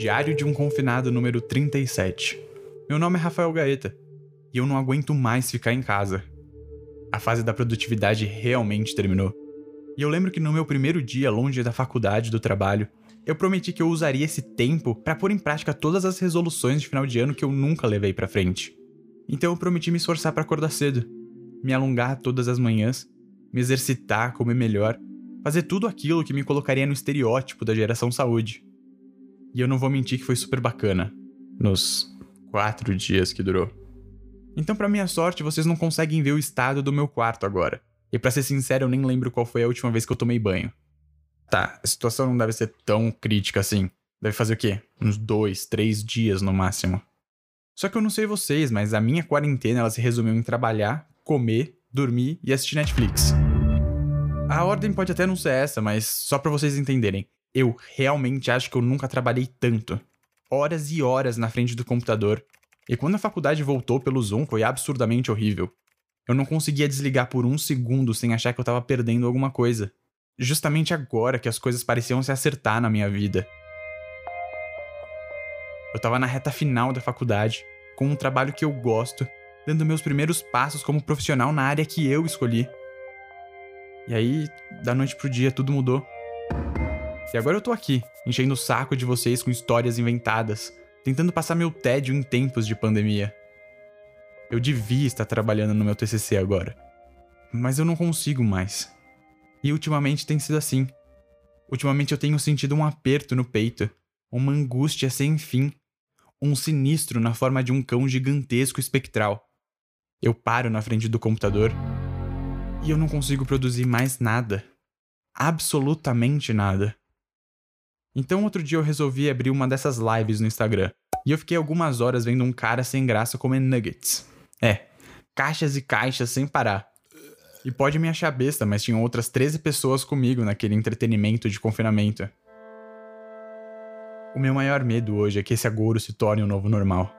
Diário de um Confinado número 37. Meu nome é Rafael Gaeta e eu não aguento mais ficar em casa. A fase da produtividade realmente terminou. E eu lembro que no meu primeiro dia longe da faculdade do trabalho, eu prometi que eu usaria esse tempo para pôr em prática todas as resoluções de final de ano que eu nunca levei para frente. Então eu prometi me esforçar para acordar cedo, me alongar todas as manhãs, me exercitar, comer melhor, fazer tudo aquilo que me colocaria no estereótipo da geração saúde. E eu não vou mentir que foi super bacana. Nos quatro dias que durou. Então, para minha sorte, vocês não conseguem ver o estado do meu quarto agora. E para ser sincero, eu nem lembro qual foi a última vez que eu tomei banho. Tá, a situação não deve ser tão crítica assim. Deve fazer o quê? Uns dois, três dias no máximo. Só que eu não sei vocês, mas a minha quarentena ela se resumiu em trabalhar, comer, dormir e assistir Netflix. A ordem pode até não ser essa, mas só para vocês entenderem. Eu realmente acho que eu nunca trabalhei tanto. Horas e horas na frente do computador. E quando a faculdade voltou pelo Zoom, foi absurdamente horrível. Eu não conseguia desligar por um segundo sem achar que eu tava perdendo alguma coisa. Justamente agora que as coisas pareciam se acertar na minha vida. Eu tava na reta final da faculdade, com um trabalho que eu gosto, dando meus primeiros passos como profissional na área que eu escolhi. E aí, da noite pro dia, tudo mudou. E agora eu tô aqui, enchendo o saco de vocês com histórias inventadas, tentando passar meu tédio em tempos de pandemia. Eu devia estar trabalhando no meu TCC agora, mas eu não consigo mais. E ultimamente tem sido assim. Ultimamente eu tenho sentido um aperto no peito, uma angústia sem fim, um sinistro na forma de um cão gigantesco espectral. Eu paro na frente do computador e eu não consigo produzir mais nada. Absolutamente nada. Então outro dia eu resolvi abrir uma dessas lives no Instagram. E eu fiquei algumas horas vendo um cara sem graça comer nuggets. É, caixas e caixas sem parar. E pode me achar besta, mas tinham outras 13 pessoas comigo naquele entretenimento de confinamento. O meu maior medo hoje é que esse agouro se torne o um novo normal.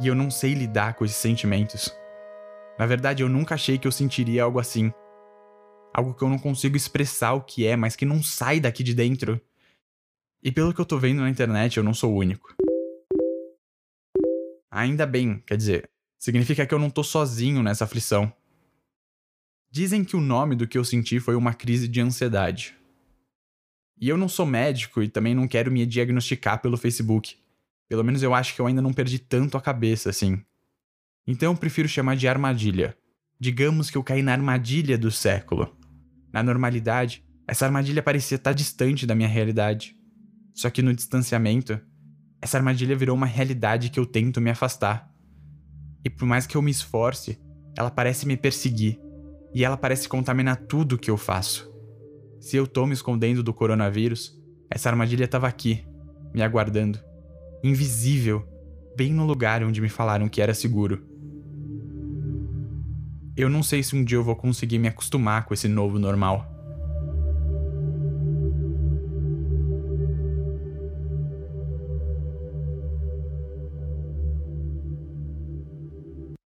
E eu não sei lidar com esses sentimentos. Na verdade, eu nunca achei que eu sentiria algo assim algo que eu não consigo expressar o que é, mas que não sai daqui de dentro. E pelo que eu tô vendo na internet, eu não sou o único. Ainda bem, quer dizer, significa que eu não tô sozinho nessa aflição. Dizem que o nome do que eu senti foi uma crise de ansiedade. E eu não sou médico e também não quero me diagnosticar pelo Facebook. Pelo menos eu acho que eu ainda não perdi tanto a cabeça assim. Então eu prefiro chamar de armadilha. Digamos que eu caí na armadilha do século. Na normalidade, essa armadilha parecia estar distante da minha realidade. Só que no distanciamento, essa armadilha virou uma realidade que eu tento me afastar. E por mais que eu me esforce, ela parece me perseguir. E ela parece contaminar tudo o que eu faço. Se eu tô me escondendo do coronavírus, essa armadilha estava aqui, me aguardando. Invisível, bem no lugar onde me falaram que era seguro. Eu não sei se um dia eu vou conseguir me acostumar com esse novo normal.